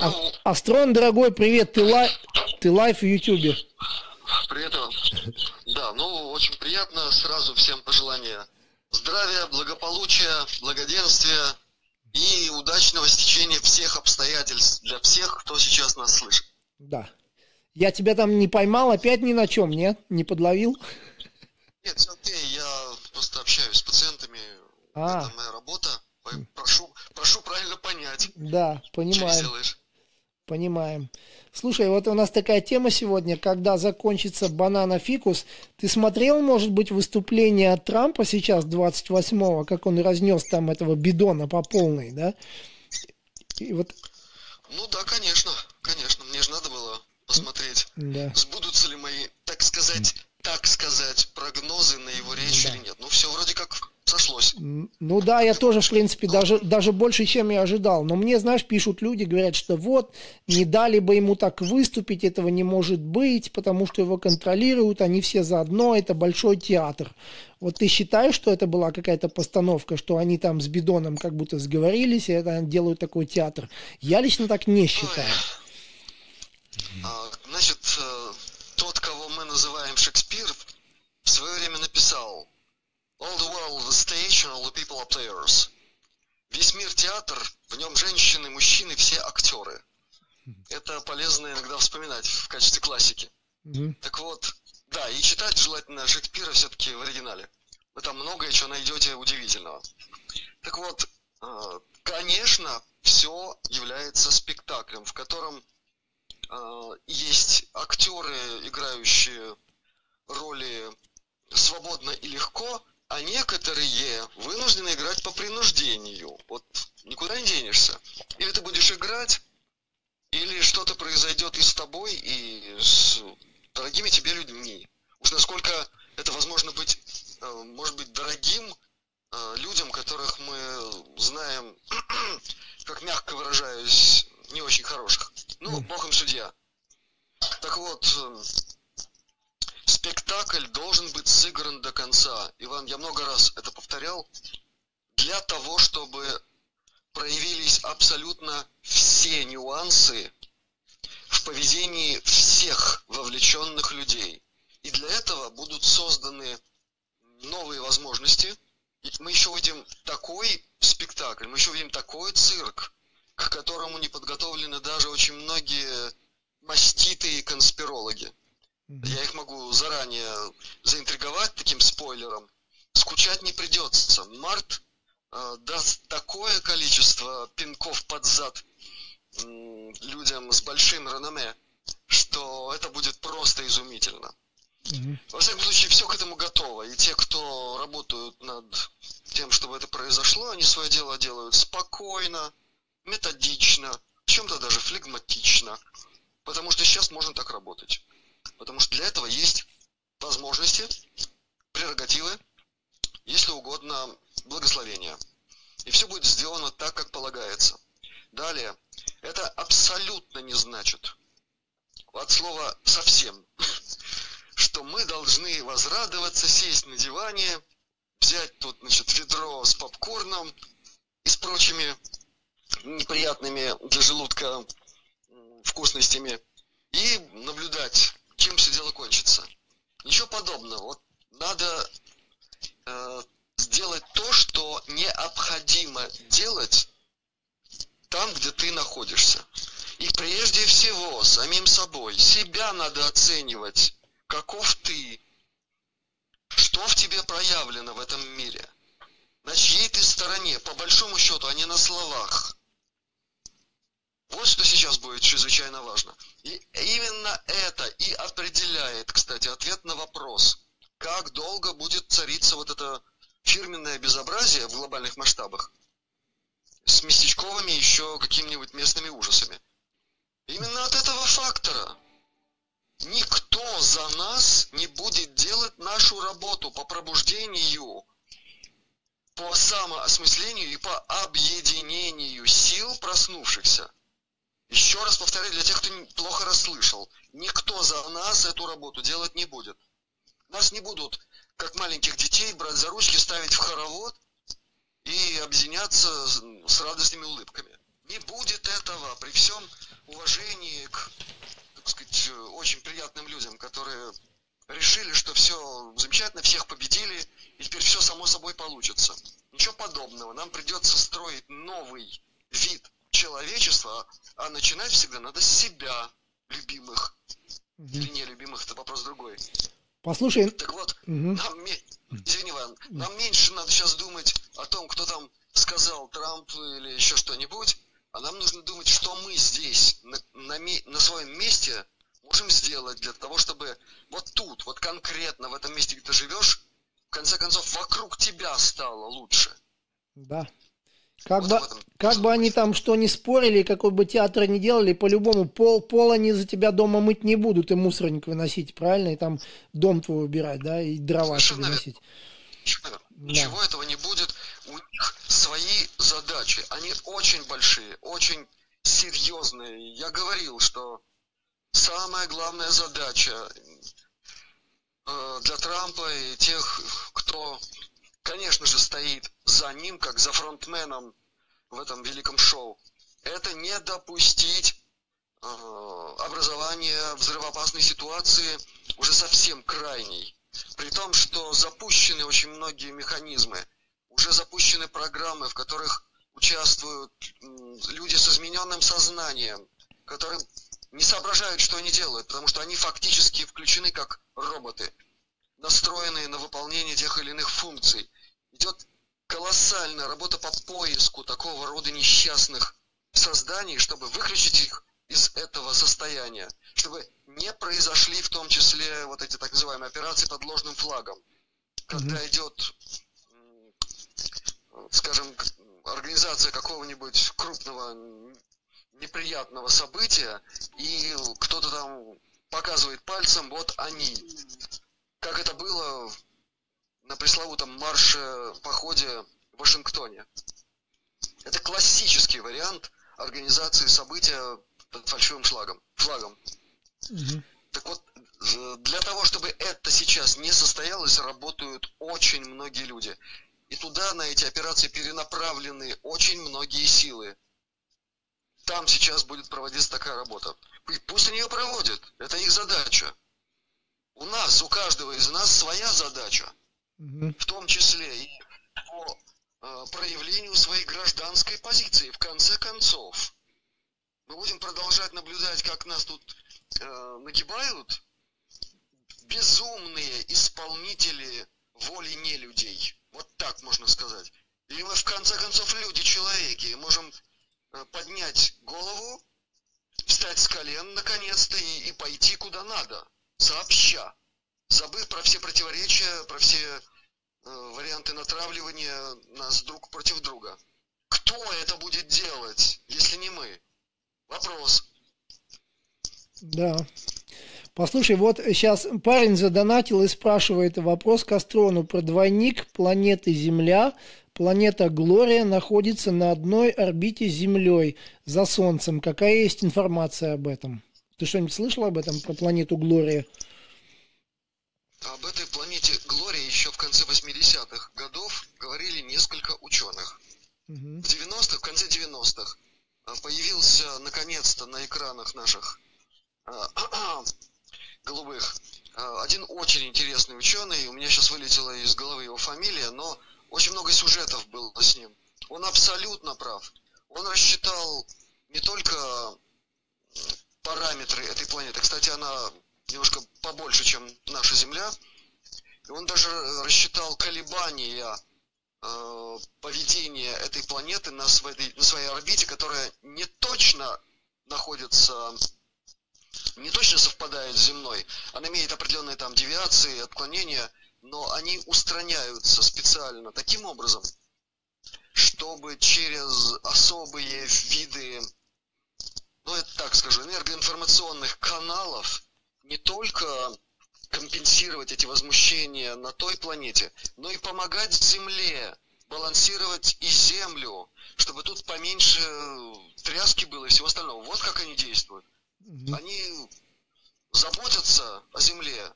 А, Астрон, дорогой, привет, ты, лай... ты лайв в Ютубе. Привет вам. Да, ну, очень приятно. Сразу всем пожелания здравия, благополучия, благоденствия и удачного стечения всех обстоятельств для всех, кто сейчас нас слышит. Да. Я тебя там не поймал опять ни на чем, нет? Не подловил? Нет, все окей, я просто общаюсь с пациентами. А. Это моя работа. Прошу, прошу правильно понять. Да, понимаем. Понимаем. Слушай, вот у нас такая тема сегодня, когда закончится банана фикус. Ты смотрел, может быть, выступление Трампа сейчас, 28-го, как он разнес там этого бидона по полной, да? И вот... Ну да, конечно, конечно. Мне же надо было посмотреть, да. сбудутся ли мои, так сказать, так сказать, прогнозы на его речь да. или нет. Ну, все вроде как сошлось. Ну да, я тоже, в принципе, даже, даже больше, чем я ожидал. Но мне, знаешь, пишут люди, говорят, что вот, не дали бы ему так выступить, этого не может быть, потому что его контролируют, они все заодно, это большой театр. Вот ты считаешь, что это была какая-то постановка, что они там с Бидоном как будто сговорились, и это делают такой театр? Я лично так не считаю. А, значит, э, тот, кого мы называем Шекспир, в свое время написал All the world is stage and all the people are players. Весь мир театр, в нем женщины, мужчины, все актеры. Это полезно иногда вспоминать в качестве классики. Mm-hmm. Так вот, да, и читать желательно Шекспира все-таки в оригинале. Вы там многое чего найдете удивительного. Так вот, э, конечно, все является спектаклем, в котором э, есть актеры, играющие роли свободно и легко, а некоторые вынуждены играть по принуждению. Вот никуда не денешься. Или ты будешь играть, или что-то произойдет и с тобой, и с дорогими тебе людьми. Уж насколько это возможно быть, э, может быть, дорогим э, людям, которых мы знаем, как мягко выражаюсь, не очень хороших. Ну, бог им судья. Так вот, э, спектакль должен быть сыгран до конца. Иван, я много раз это повторял. Для того, чтобы проявились абсолютно все нюансы в поведении всех вовлеченных людей. И для этого будут созданы новые возможности. И мы еще увидим такой спектакль, мы еще увидим такой цирк, к которому не подготовлены даже очень многие маститые конспирологи. Я их могу заранее заинтриговать таким спойлером. Скучать не придется. Март э, даст такое количество пинков под зад э, людям с большим реноме, что это будет просто изумительно. Во всяком случае, все к этому готово. И те, кто работают над тем, чтобы это произошло, они свое дело делают спокойно, методично, чем-то даже флегматично. Потому что сейчас можно так работать. Потому что для этого есть возможности, прерогативы, если угодно, благословения. И все будет сделано так, как полагается. Далее, это абсолютно не значит, от слова совсем, что мы должны возрадоваться, сесть на диване, взять тут, значит, ведро с попкорном и с прочими неприятными для желудка вкусностями и наблюдать чем все дело кончится. Ничего подобного. Вот надо э, сделать то, что необходимо делать там, где ты находишься. И прежде всего самим собой. Себя надо оценивать. Каков ты? Что в тебе проявлено в этом мире? На чьей ты стороне? По большому счету, а не на словах. Вот что сейчас будет чрезвычайно важно. И именно это и определяет, кстати, ответ на вопрос, как долго будет цариться вот это фирменное безобразие в глобальных масштабах с местечковыми еще какими-нибудь местными ужасами. Именно от этого фактора никто за нас не будет делать нашу работу по пробуждению, по самоосмыслению и по объединению сил проснувшихся. Еще раз повторяю для тех, кто плохо расслышал. Никто за нас эту работу делать не будет. Нас не будут, как маленьких детей, брать за ручки, ставить в хоровод и объединяться с радостными улыбками. Не будет этого при всем уважении к, так сказать, очень приятным людям, которые решили, что все замечательно, всех победили, и теперь все само собой получится. Ничего подобного. Нам придется строить новый вид человечества, а начинать всегда надо с себя, любимых. Угу. Или нелюбимых, это вопрос другой. Послушай. Так вот, угу. нам, извини, Иван, нам меньше надо сейчас думать о том, кто там сказал Трамп или еще что-нибудь, а нам нужно думать, что мы здесь, на, на, на своем месте, можем сделать для того, чтобы вот тут, вот конкретно в этом месте, где ты живешь, в конце концов, вокруг тебя стало лучше. Да. Как, вот бы, как бы они там что ни спорили, какой бы театр ни делали, по-любому пол, пол они за тебя дома мыть не будут и мусорник выносить, правильно? И там дом твой убирать, да, и дрова Совершенно выносить. Да. Ничего этого не будет. У них свои задачи. Они очень большие, очень серьезные. Я говорил, что самая главная задача э, для Трампа и тех, кто, конечно же, стоит за ним, как за фронтменом в этом великом шоу, это не допустить э, образования взрывоопасной ситуации уже совсем крайней. При том, что запущены очень многие механизмы, уже запущены программы, в которых участвуют люди с измененным сознанием, которые не соображают, что они делают, потому что они фактически включены как роботы, настроенные на выполнение тех или иных функций. Идет колоссальная работа по поиску такого рода несчастных созданий, чтобы выключить их из этого состояния, чтобы не произошли в том числе вот эти так называемые операции под ложным флагом, когда mm-hmm. идет, скажем, организация какого-нибудь крупного неприятного события, и кто-то там показывает пальцем, вот они. Как это было на пресловутом марше, походе в Вашингтоне. Это классический вариант организации события под фальшивым флагом. флагом. Угу. Так вот, для того, чтобы это сейчас не состоялось, работают очень многие люди. И туда, на эти операции, перенаправлены очень многие силы. Там сейчас будет проводиться такая работа. И пусть они ее проводят. Это их задача. У нас, у каждого из нас своя задача. В том числе и по э, проявлению своей гражданской позиции. В конце концов, мы будем продолжать наблюдать, как нас тут э, нагибают безумные исполнители воли не людей. Вот так можно сказать. Или мы в конце концов люди-человеки, можем э, поднять голову, встать с колен наконец-то и, и пойти куда надо, сообща, забыв про все противоречия, про все э, варианты натравливания нас друг против друга. Кто это будет делать, если не мы? Вопрос. Да. Послушай, вот сейчас парень задонатил и спрашивает вопрос к Астрону про двойник планеты Земля. Планета Глория находится на одной орбите с Землей за Солнцем. Какая есть информация об этом? Ты что-нибудь слышал об этом, про планету Глория? Об этой планете Глория еще в конце 80-х годов говорили несколько ученых. Угу. В 90-х, в конце 90-х а, появился наконец-то на экранах наших а, голубых а, один очень интересный ученый. У меня сейчас вылетела из головы его фамилия, но очень много сюжетов было с ним. Он абсолютно прав. Он рассчитал не только параметры этой планеты. Кстати, она немножко побольше, чем наша Земля. И он даже рассчитал колебания э, поведения этой планеты на своей, на своей орбите, которая не точно находится, не точно совпадает с земной. Она имеет определенные там девиации, отклонения, но они устраняются специально таким образом, чтобы через особые виды, ну это так скажу, энергоинформационных каналов не только компенсировать эти возмущения на той планете, но и помогать Земле балансировать и Землю, чтобы тут поменьше тряски было и всего остального. Вот как они действуют. Они заботятся о Земле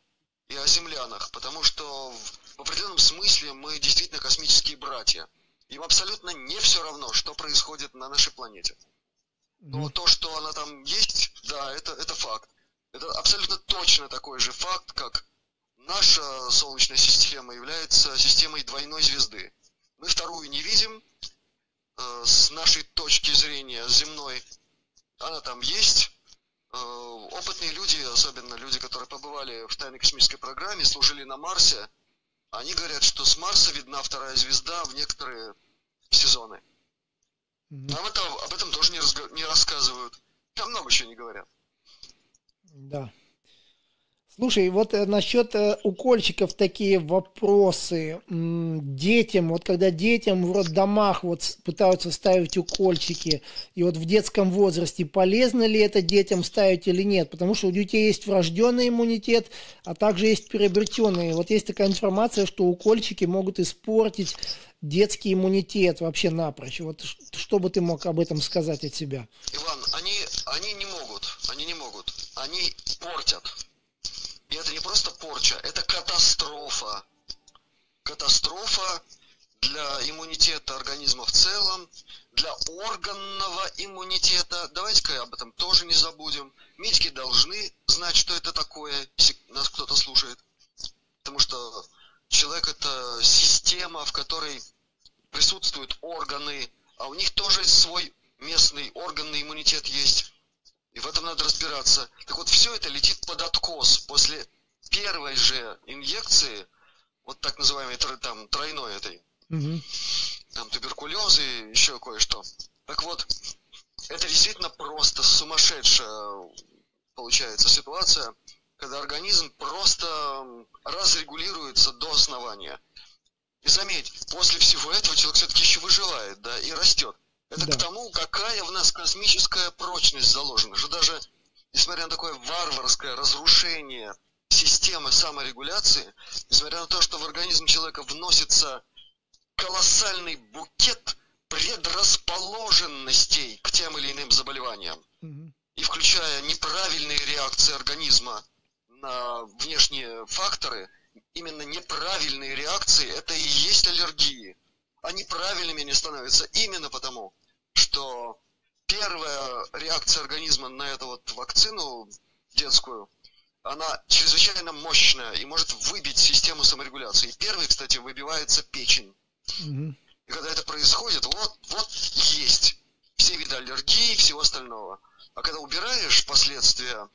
и о землянах, потому что в определенном смысле мы действительно космические братья. Им абсолютно не все равно, что происходит на нашей планете. Но то, что она там есть, да, это, это факт. Это абсолютно точно такой же факт, как наша Солнечная система является системой двойной звезды. Мы вторую не видим, э, с нашей точки зрения земной, она там есть. Э, опытные люди, особенно люди, которые побывали в тайной космической программе, служили на Марсе, они говорят, что с Марса видна вторая звезда в некоторые сезоны. Нам это, об этом тоже не, разго- не рассказывают. Там много чего не говорят. Да. Слушай, вот э, насчет э, укольчиков такие вопросы. Детям, вот когда детям в роддомах вот пытаются ставить укольчики, и вот в детском возрасте полезно ли это детям ставить или нет? Потому что у детей есть врожденный иммунитет, а также есть приобретенный. Вот есть такая информация, что укольчики могут испортить детский иммунитет вообще напрочь. Вот что бы ты мог об этом сказать от себя? Иван, они, они не могут, они портят. И это не просто порча, это катастрофа. Катастрофа для иммунитета организма в целом, для органного иммунитета. Давайте-ка об этом тоже не забудем. Медики должны знать, что это такое, если нас кто-то слушает. Потому что человек это система, в которой присутствуют органы, а у них тоже свой местный органный иммунитет есть. И в этом надо разбираться. Так вот, все это летит под откос после первой же инъекции, вот так называемой там, тройной этой, Мгм. там туберкулез и еще кое-что. Так вот, это действительно просто сумасшедшая получается ситуация, когда организм просто разрегулируется до основания. И заметь, после всего этого человек все-таки еще выживает, да, и растет. Это Да. к тому, какая в нас космическая прочность заложена. Что даже, несмотря на такое варварское разрушение системы саморегуляции, несмотря на то, что в организм человека вносится колоссальный букет предрасположенностей к тем или иным заболеваниям, Мгм. и включая неправильные реакции организма на внешние факторы, именно неправильные реакции это и есть аллергии. Они правильными не становятся именно потому, что первая реакция организма на эту вот вакцину детскую, она чрезвычайно мощная и может выбить систему саморегуляции. И первой, кстати, выбивается печень. Мгм. И когда это происходит, вот, вот есть все виды аллергии и всего остального. А когда убираешь последствия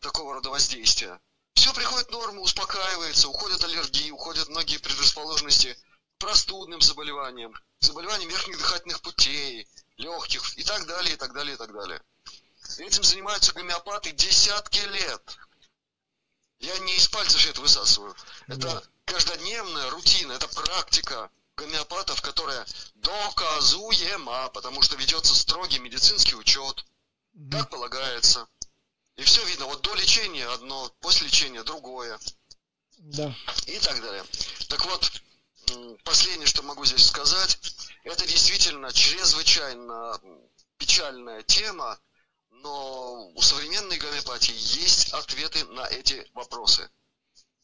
такого рода воздействия, все приходит в норму, успокаивается, уходят аллергии, уходят многие предрасположенности к простудным заболеваниям, к заболеваниям верхних дыхательных путей, легких и так далее, и так далее, и так далее. Этим занимаются гомеопаты десятки лет. Я не из пальца все это высасываю. Это Да. каждодневная рутина, это практика гомеопатов, которая доказуема, потому что ведется строгий медицинский учет, как полагается. И все видно, вот до лечения одно, после лечения другое Да. и так далее. Так вот, последнее, что могу здесь сказать, это действительно чрезвычайно печальная тема, но у современной гомеопатии есть ответы на эти вопросы.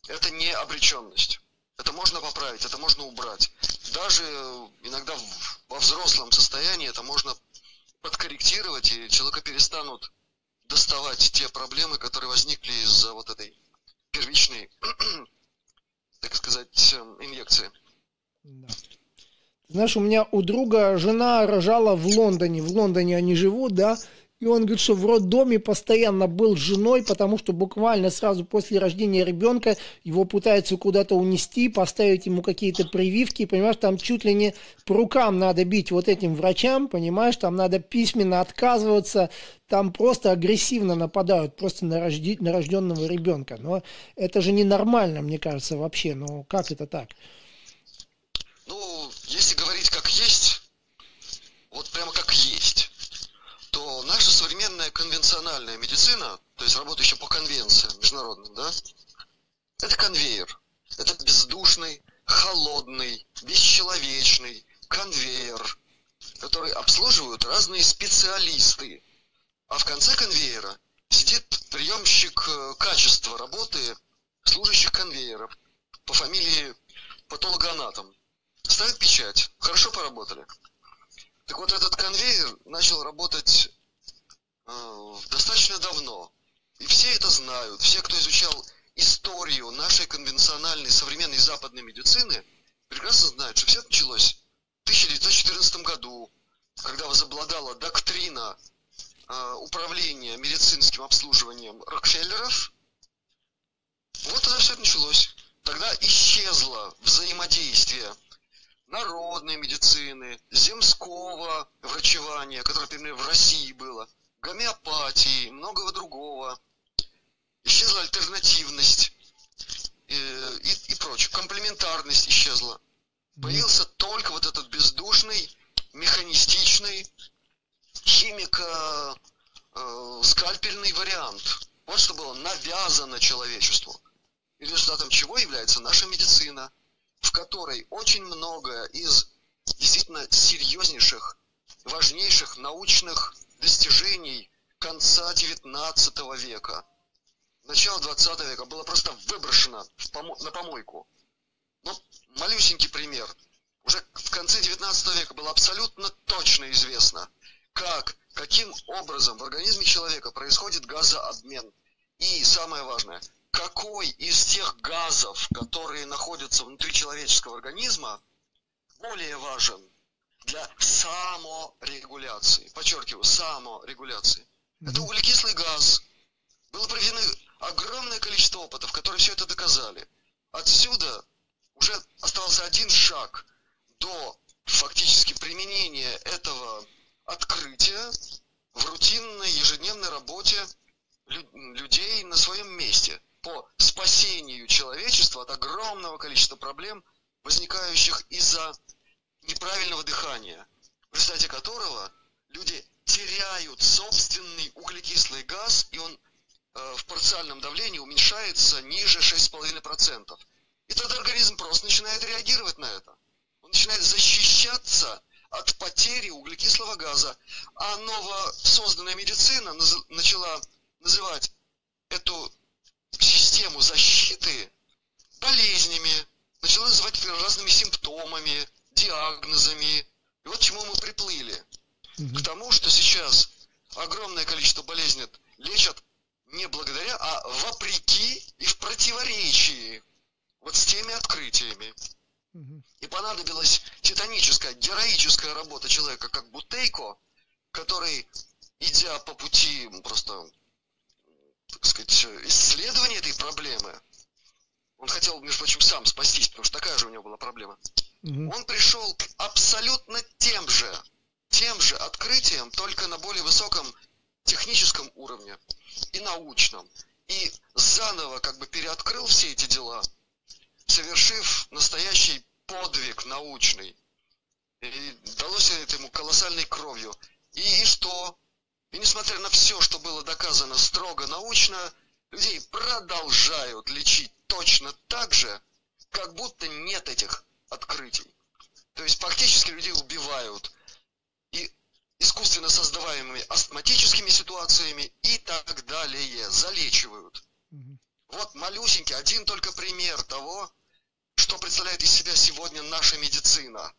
Это не обреченность. Это можно поправить, это можно убрать. Даже э, иногда во взрослом состоянии это можно подкорректировать, и человека перестанут доставать те проблемы, которые возникли из-за вот этой первичной так сказать, эм, инъекции. Да. Знаешь, у меня у друга жена рожала в Лондоне. В Лондоне они живут, да. И он говорит, что в роддоме постоянно был с женой, потому что буквально сразу после рождения ребенка его пытаются куда-то унести, поставить ему какие-то прививки. Понимаешь, там чуть ли не по рукам надо бить вот этим врачам, понимаешь, там надо письменно отказываться, там просто агрессивно нападают просто на, рожди- на рожденного ребенка. Но это же ненормально, мне кажется, вообще. Ну, как это так? Ну, если говорить как есть, вот прямо как есть, то наша современная конвенциональная медицина, то есть работающая по конвенциям международным, да, это конвейер. Это бездушный, холодный, бесчеловечный конвейер, который обслуживают разные специалисты. А в конце конвейера сидит приемщик э, качества работы служащих конвейеров по фамилии патологоанатом. Ставит печать. Хорошо поработали. Так вот, этот конвейер начал работать э, достаточно давно. И все это знают. Все, кто изучал историю нашей конвенциональной современной западной медицины, прекрасно знают, что все это началось в 1914 году, когда возобладала доктрина э, управления медицинским обслуживанием Рокфеллеров. Вот тогда все это началось. Тогда исчезло взаимодействие народной медицины, земского врачевания, которое, например, в России было, гомеопатии, многого другого. Исчезла альтернативность э, и, и прочее. Комплементарность исчезла. Появился только вот этот бездушный, механистичный, химико э, скальпельный вариант. Вот что было навязано человечеству. И результатом чего является наша медицина – в которой очень много из действительно серьезнейших, важнейших научных достижений конца XIX века, начала XX века было просто выброшено в помо- на помойку. Ну, малюсенький пример. Уже в конце XIX века было абсолютно точно известно, как, каким образом в организме человека происходит газообмен. И самое важное – какой из тех газов, которые находятся внутри человеческого организма, более важен для саморегуляции. Подчеркиваю, саморегуляции. Mm-hmm. Это углекислый газ. Было проведено огромное количество опытов, которые все это доказали. Отсюда уже остался один шаг до фактически применения этого открытия в рутинной ежедневной работе людей на своем месте – по спасению человечества от огромного количества проблем, возникающих из-за неправильного дыхания, в результате которого люди теряют собственный углекислый газ, и он э, в парциальном давлении уменьшается ниже 6,5%. И тогда организм просто начинает реагировать на это. Он начинает защищаться от потери углекислого газа. А новосозданная медицина начала называть эту систему защиты болезнями, начала называть разными симптомами, диагнозами. И вот к чему мы приплыли. Угу. К тому, что сейчас огромное количество болезней лечат не благодаря, а вопреки и в противоречии вот с теми открытиями. Угу. И понадобилась титаническая, героическая работа человека, как Бутейко, который, идя по пути просто так сказать, исследование этой проблемы. Он хотел, между прочим, сам спастись, потому что такая же у него была проблема. Угу. Он пришел к абсолютно тем же, тем же открытиям, только на более высоком техническом уровне и научном. И заново как бы переоткрыл все эти дела, совершив настоящий подвиг научный. И далось это ему колоссальной кровью. И, и что? И несмотря на все, что было доказано строго научно, людей продолжают лечить точно так же, как будто нет этих открытий. То есть фактически людей убивают и искусственно создаваемыми астматическими ситуациями и так далее, залечивают. Вот малюсенький, один только пример того, что представляет из себя сегодня наша медицина.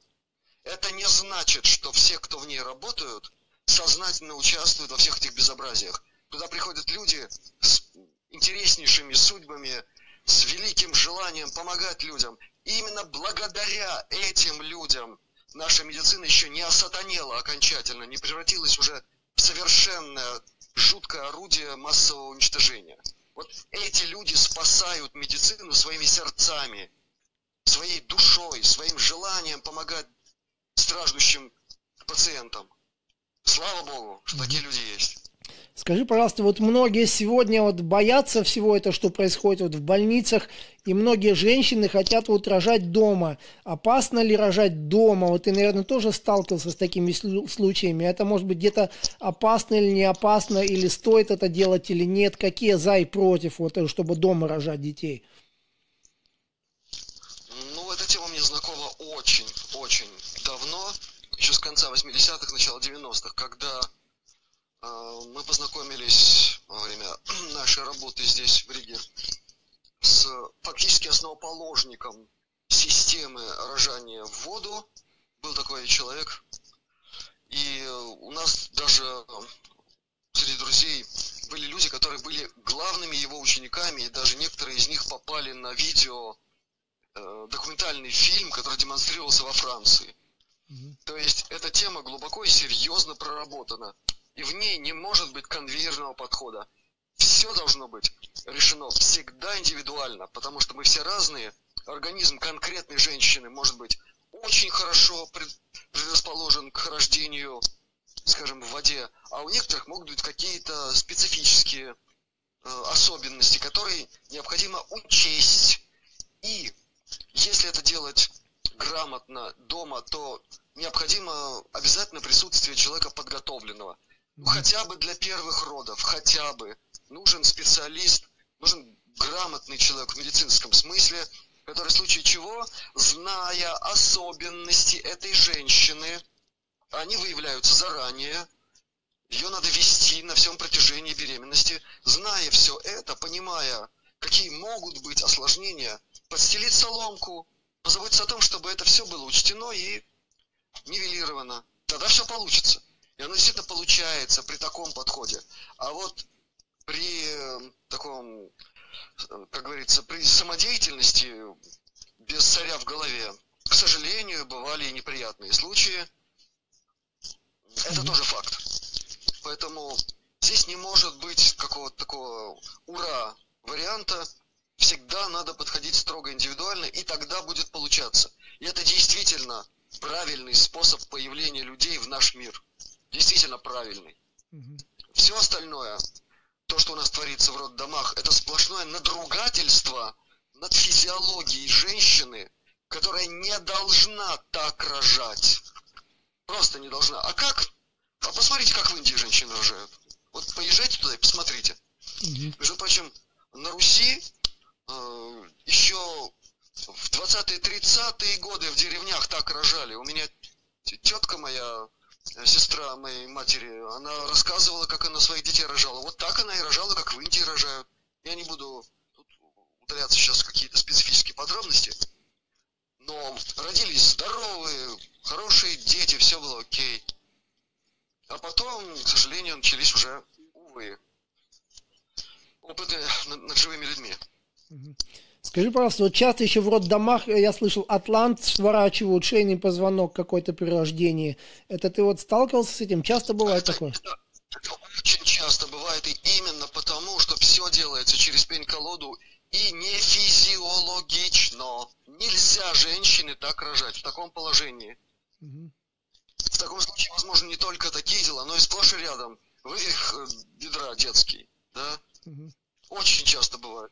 Это не значит, что все, кто в ней работают, сознательно участвуют во всех этих безобразиях. Туда приходят люди с интереснейшими судьбами, с великим желанием помогать людям. И именно благодаря этим людям наша медицина еще не осатанела окончательно, не превратилась уже в совершенное жуткое орудие массового уничтожения. Вот эти люди спасают медицину своими сердцами, своей душой, своим желанием помогать страждущим пациентам. Слава Богу, что такие люди есть. Скажи, пожалуйста, вот многие сегодня вот боятся всего этого, что происходит вот в больницах, и многие женщины хотят вот рожать дома. Опасно ли рожать дома? Вот ты, наверное, тоже сталкивался с такими случаями. Это может быть где-то опасно или не опасно, или стоит это делать или нет? Какие за и против, вот, чтобы дома рожать детей? Ну, эта тема мне знакома очень, очень еще с конца 80-х, начала 90-х, когда э, мы познакомились во время нашей работы здесь, в Риге, с фактически основоположником системы рожания в воду. Был такой человек. И у нас даже среди среди друзей были люди, которые были главными его учениками, и даже некоторые из них попали на видео э, документальный фильм, который демонстрировался во Франции. То есть эта тема глубоко и серьезно проработана, и в ней не может быть конвейерного подхода. Все должно быть решено всегда индивидуально, потому что мы все разные. Организм конкретной женщины может быть очень хорошо предрасположен к рождению скажем, в воде, а у некоторых могут быть какие-то специфические э, особенности, которые необходимо учесть. И если это делать грамотно дома, то необходимо обязательно присутствие человека подготовленного. Ну, хотя бы для первых родов, хотя бы. Нужен специалист, нужен грамотный человек в медицинском смысле, который в случае чего, зная особенности этой женщины, они выявляются заранее, ее надо вести на всем протяжении беременности, зная все это, понимая, какие могут быть осложнения, подстелить соломку, позаботиться о том, чтобы это все было учтено и нивелировано. Тогда все получится. И оно действительно получается при таком подходе. А вот при э, таком, э, как говорится, при самодеятельности без царя в голове, к сожалению, бывали и неприятные случаи. Это тоже факт. Поэтому здесь не может быть какого-то такого ура варианта. Всегда надо подходить строго индивидуально, и тогда будет получаться. И это действительно правильный способ появления людей в наш мир. Действительно правильный. Все остальное, то, что у нас творится в роддомах, это сплошное надругательство над физиологией женщины, которая не должна так рожать. Просто не должна. А как? А посмотрите, как в Индии женщины рожают. Вот поезжайте туда и посмотрите. Угу. Между прочим, на Руси э, еще в 20-е, 30-е годы в деревнях так рожали. У меня тетка моя, э, сестра моей матери, она рассказывала, как она своих детей рожала. Вот так она и рожала, как в Индии рожают. Я не буду тут удаляться сейчас какие-то специфические подробности. Но родились здоровые, хорошие дети, все было окей. А потом, к сожалению, начались уже, увы, опыты над, над живыми людьми. Скажи, пожалуйста, вот часто еще в роддомах, э, я слышал, атлант сворачивают, шейный позвонок какой-то при рождении. Это ты вот сталкивался с этим? Часто бывает это, такое? Это, это очень часто бывает, и именно потому, что все делается через пень-колоду и не физиологично. Нельзя женщины так рожать в таком положении. Угу. В таком случае, возможно, не только такие дела, но и сплошь и рядом. Вывих э, бедра детский, да? Угу. Очень часто бывает.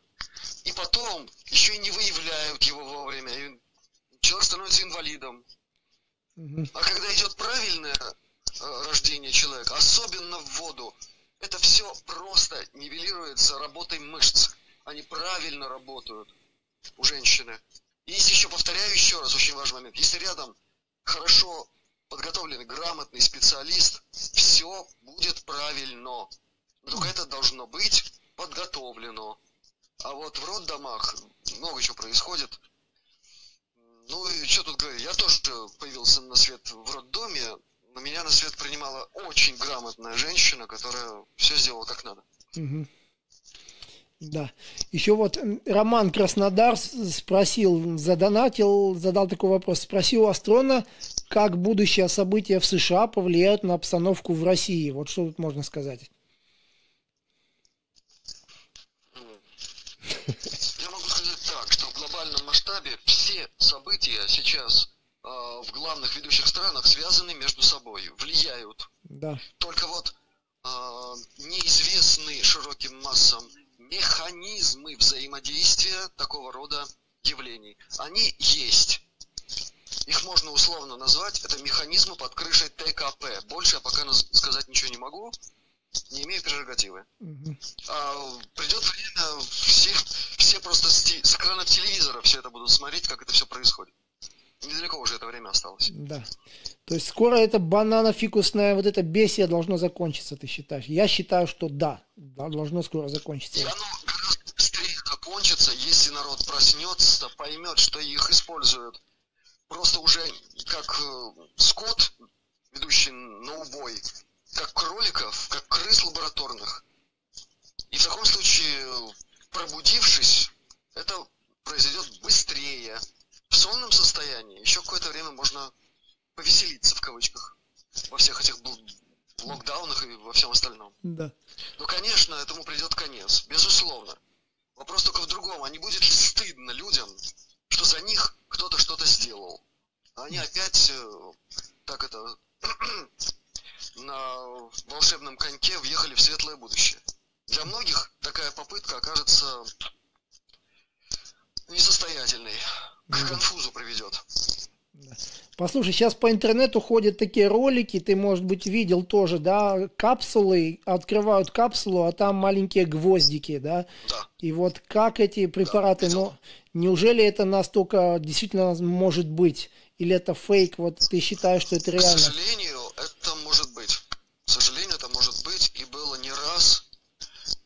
И потом еще и не выявляют его вовремя. И человек становится инвалидом. Угу. А когда идет правильное э, рождение человека, особенно в воду, это все просто нивелируется работой мышц. Они правильно работают у женщины. И если еще, повторяю еще раз, очень важный момент, если рядом хорошо подготовленный, грамотный специалист, все будет правильно. Но только это должно быть подготовлено. А вот в роддомах много чего происходит. Ну и что тут говорить, я тоже появился на свет в роддоме, но меня на свет принимала очень грамотная женщина, которая все сделала как надо. Угу. Да. Еще вот Роман Краснодар спросил, задонатил, задал такой вопрос. Спросил Астрона, как будущее события в США повлияют на обстановку в России. Вот что тут можно сказать? Я могу сказать так, что в глобальном масштабе все события сейчас э, в главных ведущих странах связаны между собой, влияют. Да. Только вот э, неизвестны широким массам механизмы взаимодействия такого рода явлений. Они есть. Их можно условно назвать, это механизмы под крышей ТКП. Больше я пока сказать ничего не могу, не имею прерогативы. Угу. А, придет время, все, все просто с, с экранов телевизора все это будут смотреть, как это все происходит. Недалеко уже это время осталось. Да. То есть скоро это банано-фикусное вот это бесие должно закончиться, ты считаешь? Я считаю, что да, должно скоро закончиться. И оно быстрее закончится, если народ проснется, поймет, что их используют просто уже как э, скот, ведущий на убой, как кроликов, как крыс лабораторных. И в таком случае, пробудившись, это произойдет быстрее. В сонном состоянии еще какое-то время можно повеселиться в кавычках во всех этих локдаунах и во всем остальном. Да. Ну, конечно, этому придет конец, безусловно. Вопрос только в другом. А не будет ли стыдно людям, что за них кто-то что-то сделал? А они опять, э, так это, на волшебном коньке въехали в светлое будущее. Для многих такая попытка окажется несостоятельной, к конфузу приведет. Послушай, сейчас по интернету ходят такие ролики, ты, может быть, видел тоже, да, капсулы, открывают капсулу, а там маленькие гвоздики, да? Да. И вот как эти препараты, да, ну, неужели это настолько действительно может быть? Или это фейк? Вот ты считаешь, что это реально? К сожалению, это может быть. К сожалению, это может быть и было не раз.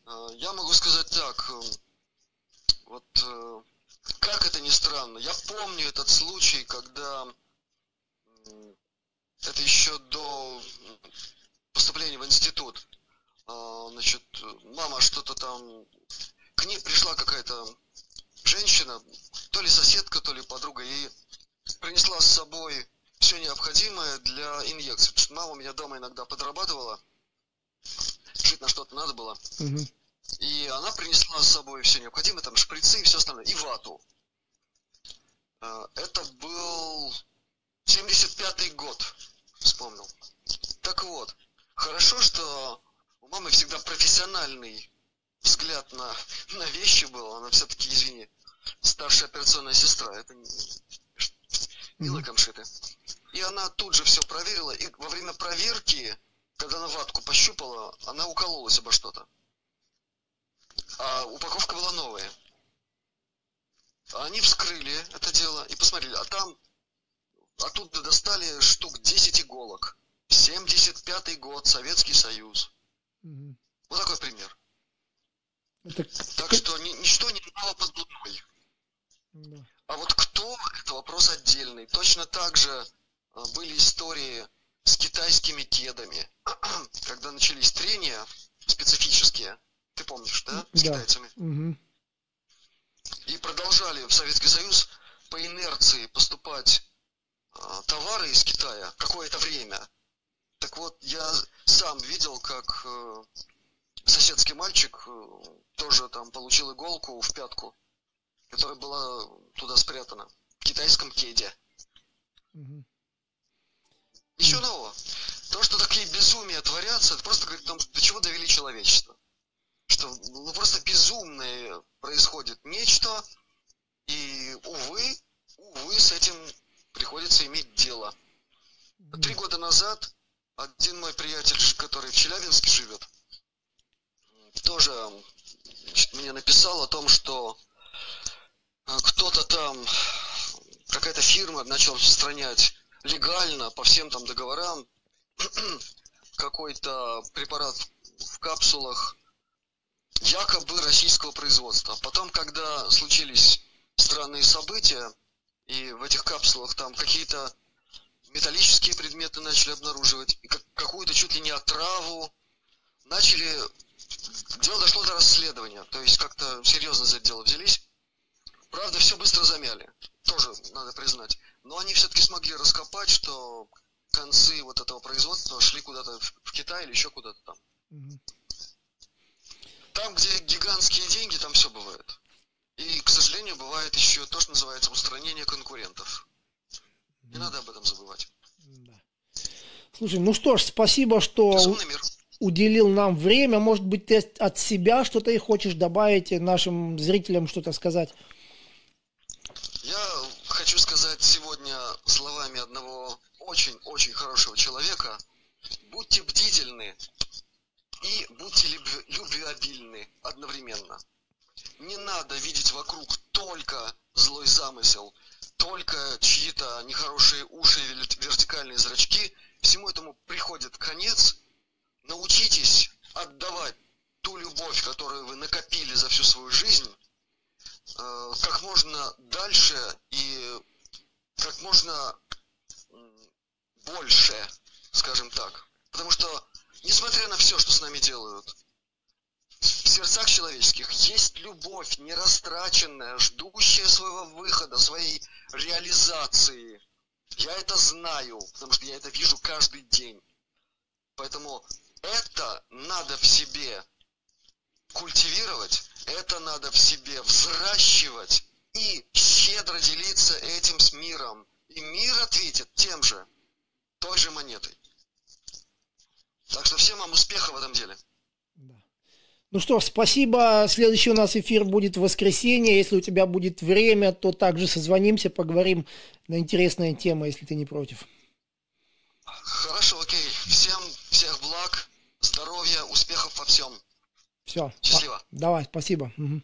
Э, я могу сказать так, э, вот э, как это ни странно, я помню этот случай, когда это еще до поступления в институт. А, значит, мама что-то там... К ней пришла какая-то женщина, то ли соседка, то ли подруга, и принесла с собой все необходимое для инъекции. Потому что мама у меня дома иногда подрабатывала, жить на что-то надо было. Угу. И она принесла с собой все необходимое, там шприцы и все остальное, и вату. А, это был 75-й год, вспомнил. Так вот, хорошо, что у мамы всегда профессиональный взгляд на, на вещи был. Она все-таки, извини, старшая операционная сестра. Это не, не лыкомшиты. И она тут же все проверила. И во время проверки, когда она ватку пощупала, она укололась обо что-то. А упаковка была новая. Они вскрыли это дело и посмотрели, а там оттуда достали штук 10 иголок. 75-й год, Советский Союз. Угу. Вот такой пример. Это... Так что ни, ничто не мало под луной. Да. А вот кто, это вопрос отдельный. Точно так же а, были истории с китайскими кедами, когда начались трения специфические, ты помнишь, да, с да. китайцами? Угу. И продолжали в Советский Союз по инерции поступать а, товары из Китая какое-то время. Так вот, я сам видел, как э, соседский мальчик э, тоже там получил иголку в пятку, которая была туда спрятана, в китайском кеде. Угу. Ничего нового. То, что такие безумия творятся, это просто говорит о том, до чего довели человечество. Что ну, просто безумное происходит нечто, и, увы, увы, с этим приходится иметь дело. Три года назад один мой приятель, который в Челябинске живет, тоже мне написал о том, что а, кто-то там, какая-то фирма начала распространять легально по всем там договорам какой-то препарат в капсулах якобы российского производства. Потом, когда случились странные события, и в этих капсулах там какие-то металлические предметы начали обнаруживать, и какую-то чуть ли не отраву. Начали... Дело дошло до расследования, то есть как-то серьезно за это дело взялись. Правда, все быстро замяли, тоже надо признать. Но они все-таки смогли раскопать, что концы вот этого производства шли куда-то в Китай или еще куда-то там. Там, где гигантские деньги, там все бывает. И, к сожалению, бывает еще то, что называется устранение конкурентов. Не надо об этом забывать. Да. Слушай, ну что ж, спасибо, что уделил нам время. Может быть, ты от себя что-то и хочешь добавить нашим зрителям что-то сказать? Я хочу сказать сегодня словами одного очень-очень хорошего человека. Будьте бдительны и будьте любвеобильны одновременно. Не надо видеть вокруг только злой замысел, только чьи-то нехорошие уши или вертикальные зрачки. Всему этому приходит конец. Научитесь отдавать ту любовь, которую вы накопили за всю свою жизнь, э, как можно дальше и как можно больше, скажем так. Потому что несмотря на все, что с нами делают, в сердцах человеческих есть любовь нерастраченная, ждущая своего выхода, своей реализации. Я это знаю, потому что я это вижу каждый день. Поэтому это надо в себе культивировать, это надо в себе взращивать и щедро делиться этим с миром. И мир ответит тем же, той же монетой. Так что всем вам успеха в этом деле. Ну что ж, спасибо. Следующий у нас эфир будет в воскресенье. Если у тебя будет время, то также созвонимся, поговорим на интересные темы, если ты не против. Хорошо, окей. Всем всех благ, здоровья, успехов во всем. Все. Счастливо. Давай, спасибо. Угу.